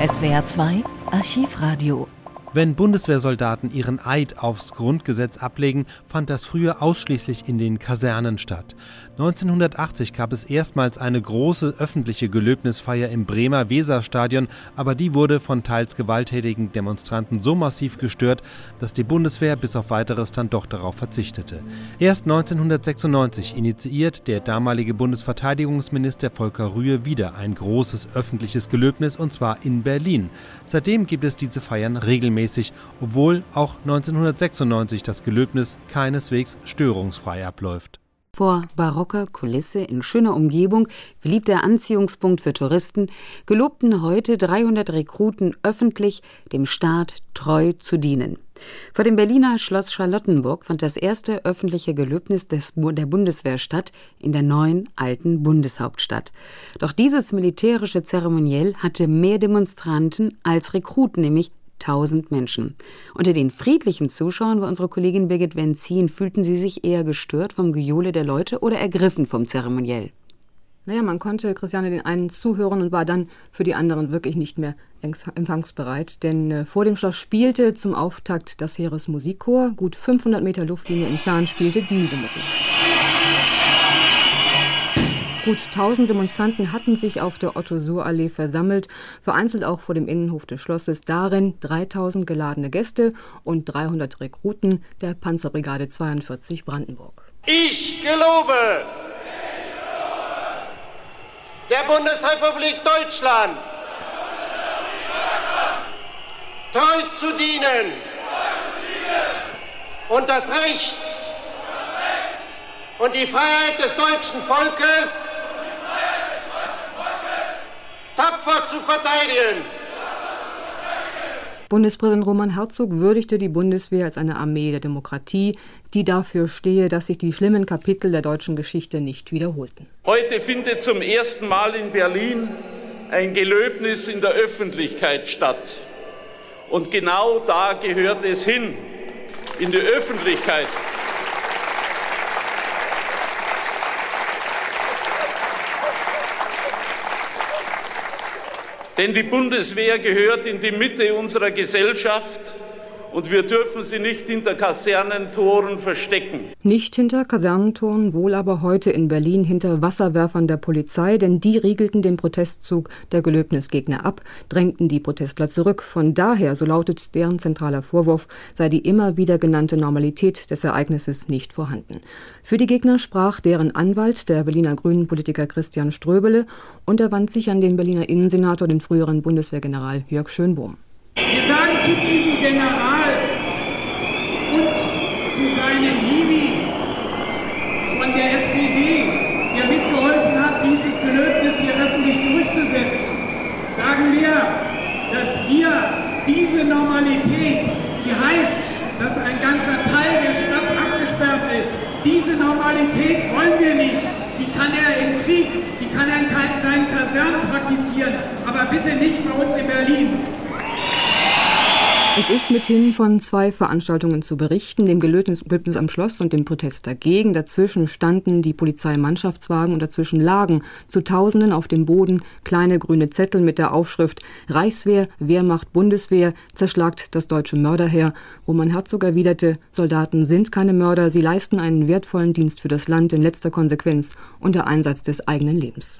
SWR 2 Archivradio wenn Bundeswehrsoldaten ihren Eid aufs Grundgesetz ablegen, fand das früher ausschließlich in den Kasernen statt. 1980 gab es erstmals eine große öffentliche Gelöbnisfeier im Bremer Weserstadion, aber die wurde von teils gewalttätigen Demonstranten so massiv gestört, dass die Bundeswehr bis auf weiteres dann doch darauf verzichtete. Erst 1996 initiiert der damalige Bundesverteidigungsminister Volker Rühe wieder ein großes öffentliches Gelöbnis und zwar in Berlin. Seitdem gibt es diese Feiern regelmäßig regelmäßig, obwohl auch 1996 das Gelöbnis keineswegs störungsfrei abläuft. Vor barocker Kulisse in schöner Umgebung, beliebter Anziehungspunkt für Touristen, gelobten heute 300 Rekruten öffentlich, dem Staat treu zu dienen. Vor dem Berliner Schloss Charlottenburg fand das erste öffentliche Gelöbnis des, der Bundeswehr statt in der neuen alten Bundeshauptstadt. Doch dieses militärische Zeremoniell hatte mehr Demonstranten als Rekruten, nämlich 1000 Menschen. Unter den friedlichen Zuschauern war unsere Kollegin Birgit Wenzin. Fühlten Sie sich eher gestört vom Gejohle der Leute oder ergriffen vom Zeremoniell? Naja, man konnte Christiane den einen zuhören und war dann für die anderen wirklich nicht mehr empfangsbereit. Denn äh, vor dem Schloss spielte zum Auftakt das Heeresmusikchor. Gut 500 Meter Luftlinie entfernt spielte diese Musik. Gut 1000 Demonstranten hatten sich auf der Otto-Suhr-Allee versammelt, vereinzelt auch vor dem Innenhof des Schlosses. Darin 3000 geladene Gäste und 300 Rekruten der Panzerbrigade 42 Brandenburg. Ich gelobe der Bundesrepublik Deutschland treu zu dienen und das Recht und die Freiheit des deutschen Volkes tapfer zu verteidigen. Bundespräsident Roman Herzog würdigte die Bundeswehr als eine Armee der Demokratie, die dafür stehe, dass sich die schlimmen Kapitel der deutschen Geschichte nicht wiederholten. Heute findet zum ersten Mal in Berlin ein Gelöbnis in der Öffentlichkeit statt. Und genau da gehört es hin, in die Öffentlichkeit. Denn die Bundeswehr gehört in die Mitte unserer Gesellschaft und wir dürfen sie nicht hinter Kasernentoren verstecken. Nicht hinter Kasernentoren, wohl aber heute in Berlin hinter Wasserwerfern der Polizei, denn die riegelten den Protestzug der Gelöbnisgegner ab, drängten die Protestler zurück. Von daher, so lautet deren zentraler Vorwurf, sei die immer wieder genannte Normalität des Ereignisses nicht vorhanden. Für die Gegner sprach deren Anwalt, der Berliner Grünen Politiker Christian Ströbele, und er wand sich an den Berliner Innensenator, den früheren Bundeswehrgeneral Jörg Schönbohm. Wir sagen zu diesem General zu seinem Hiwi von der SPD, der mitgeholfen hat, dieses Gelöbnis hier öffentlich durchzusetzen, sagen wir, dass wir diese Normalität, die heißt, dass ein ganzer Teil der Stadt abgesperrt ist, diese Normalität wollen wir nicht. Die kann er im Krieg, die kann er in seinen Kasernen praktizieren, aber bitte nicht bei uns in Berlin. Es ist mithin von zwei Veranstaltungen zu berichten, dem Gelöbnis am Schloss und dem Protest dagegen. Dazwischen standen die Polizeimannschaftswagen und dazwischen lagen zu Tausenden auf dem Boden kleine grüne Zettel mit der Aufschrift Reichswehr, Wehrmacht, Bundeswehr, zerschlagt das deutsche Mörderheer. Roman Herzog erwiderte, Soldaten sind keine Mörder, sie leisten einen wertvollen Dienst für das Land in letzter Konsequenz unter Einsatz des eigenen Lebens.